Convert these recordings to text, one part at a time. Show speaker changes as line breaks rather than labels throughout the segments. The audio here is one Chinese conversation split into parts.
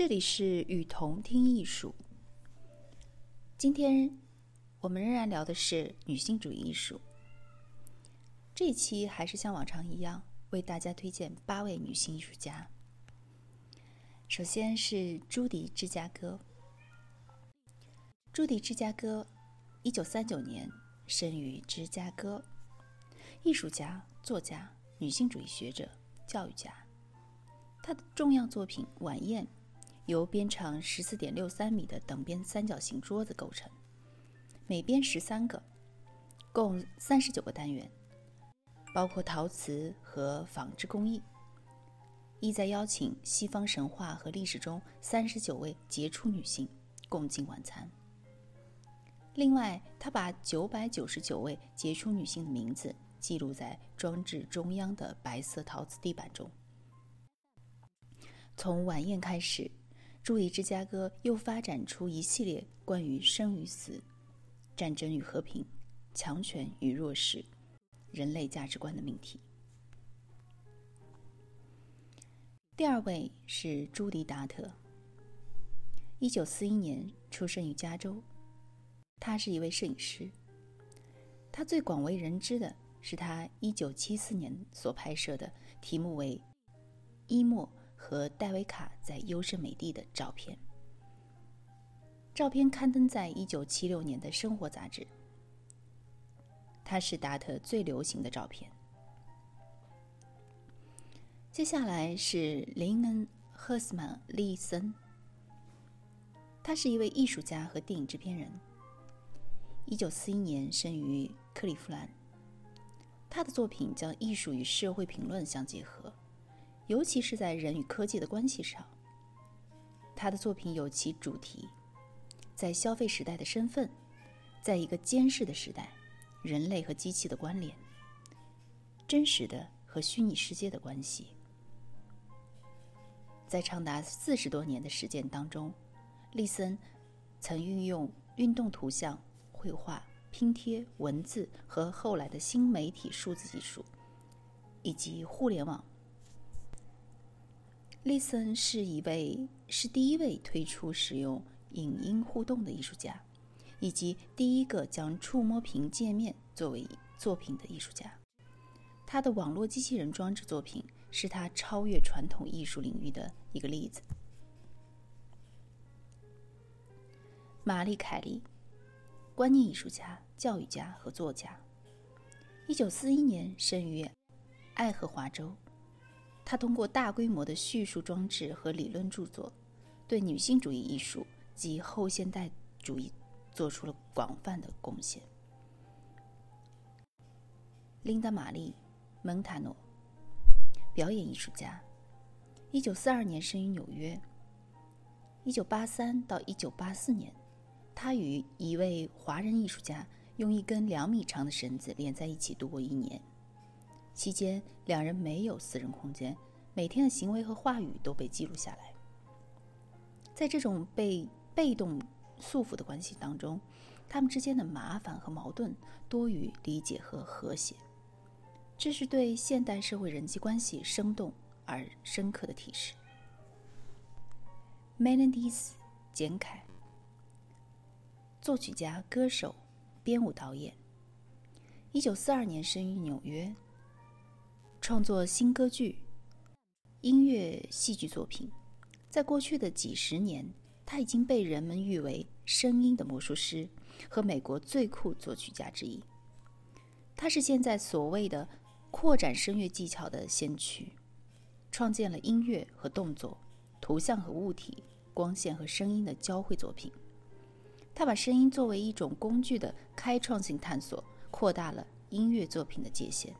这里是雨桐听艺术。今天我们仍然聊的是女性主义艺术。这一期还是像往常一样，为大家推荐八位女性艺术家。首先是朱迪·芝加哥。朱迪·芝加哥，一九三九年生于芝加哥，艺术家、作家、女性主义学者、教育家。她的重要作品《晚宴》由边长十四点六三米的等边三角形桌子构成，每边十三个，共三十九个单元，包括陶瓷和纺织工艺。意在邀请西方神话和历史中三十九位杰出女性共进晚餐。另外，他把九百九十九位杰出女性的名字记录在装置中央的白色陶瓷地板中。从晚宴开始，朱迪·芝加哥又发展出一系列关于生与死、战争与和平、强权与弱势、人类价值观的命题。第二位是朱迪·达特，一九四一年出生于加州。他是一位摄影师。他最广为人知的是他1974年所拍摄的题目为《伊莫和戴维卡在优胜美地》的照片。照片刊登在1976年的《生活》杂志。它是达特最流行的照片。接下来是林恩·赫斯曼·利森。他是一位艺术家和电影制片人。一九四一年生于克利夫兰，他的作品将艺术与社会评论相结合，尤其是在人与科技的关系上。他的作品有其主题：在消费时代的身份，在一个监视的时代，人类和机器的关联，真实的和虚拟世界的关系。在长达四十多年的实践当中，利森曾运用运动图像。绘画、拼贴、文字和后来的新媒体数字技术，以及互联网。利森是一位是第一位推出使用影音互动的艺术家，以及第一个将触摸屏界面作为作品的艺术家。他的网络机器人装置作品是他超越传统艺术领域的一个例子。玛丽·凯莉。观念艺术家、教育家和作家。一九四一年生于爱荷华州。他通过大规模的叙述装置和理论著作，对女性主义艺术及后现代主义做出了广泛的贡献。琳达·玛丽·蒙塔诺，表演艺术家。一九四二年生于纽约。一九八三到一九八四年。他与一位华人艺术家用一根两米长的绳子连在一起度过一年，期间两人没有私人空间，每天的行为和话语都被记录下来。在这种被被动束缚的关系当中，他们之间的麻烦和矛盾多于理解和和谐，这是对现代社会人际关系生动而深刻的提示。Melodies，简凯。作曲家、歌手、编舞导演。一九四二年生于纽约，创作新歌剧、音乐、戏剧作品。在过去的几十年，他已经被人们誉为“声音的魔术师”和美国最酷作曲家之一。他是现在所谓的扩展声乐技巧的先驱，创建了音乐和动作、图像和物体、光线和声音的交汇作品。他把声音作为一种工具的开创性探索，扩大了音乐作品的界限。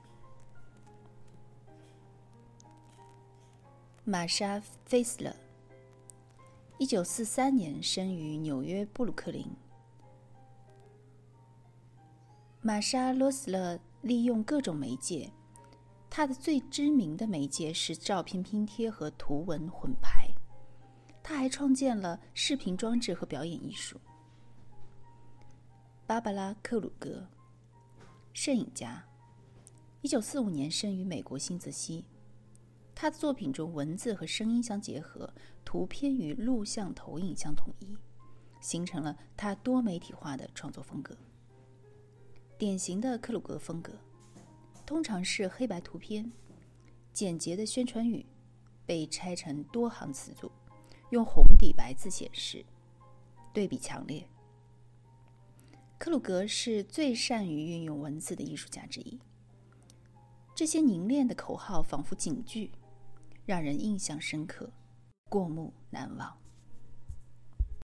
玛莎·费斯勒，一九四三年生于纽约布鲁克林。玛莎·罗斯勒利用各种媒介，他的最知名的媒介是照片拼贴和图文混排。他还创建了视频装置和表演艺术。芭芭拉·克鲁格，摄影家，一九四五年生于美国新泽西。他的作品中文字和声音相结合，图片与录像投影相统一，形成了他多媒体化的创作风格。典型的克鲁格风格，通常是黑白图片，简洁的宣传语被拆成多行词组，用红底白字显示，对比强烈。克鲁格是最善于运用文字的艺术家之一。这些凝练的口号仿佛警句，让人印象深刻，过目难忘。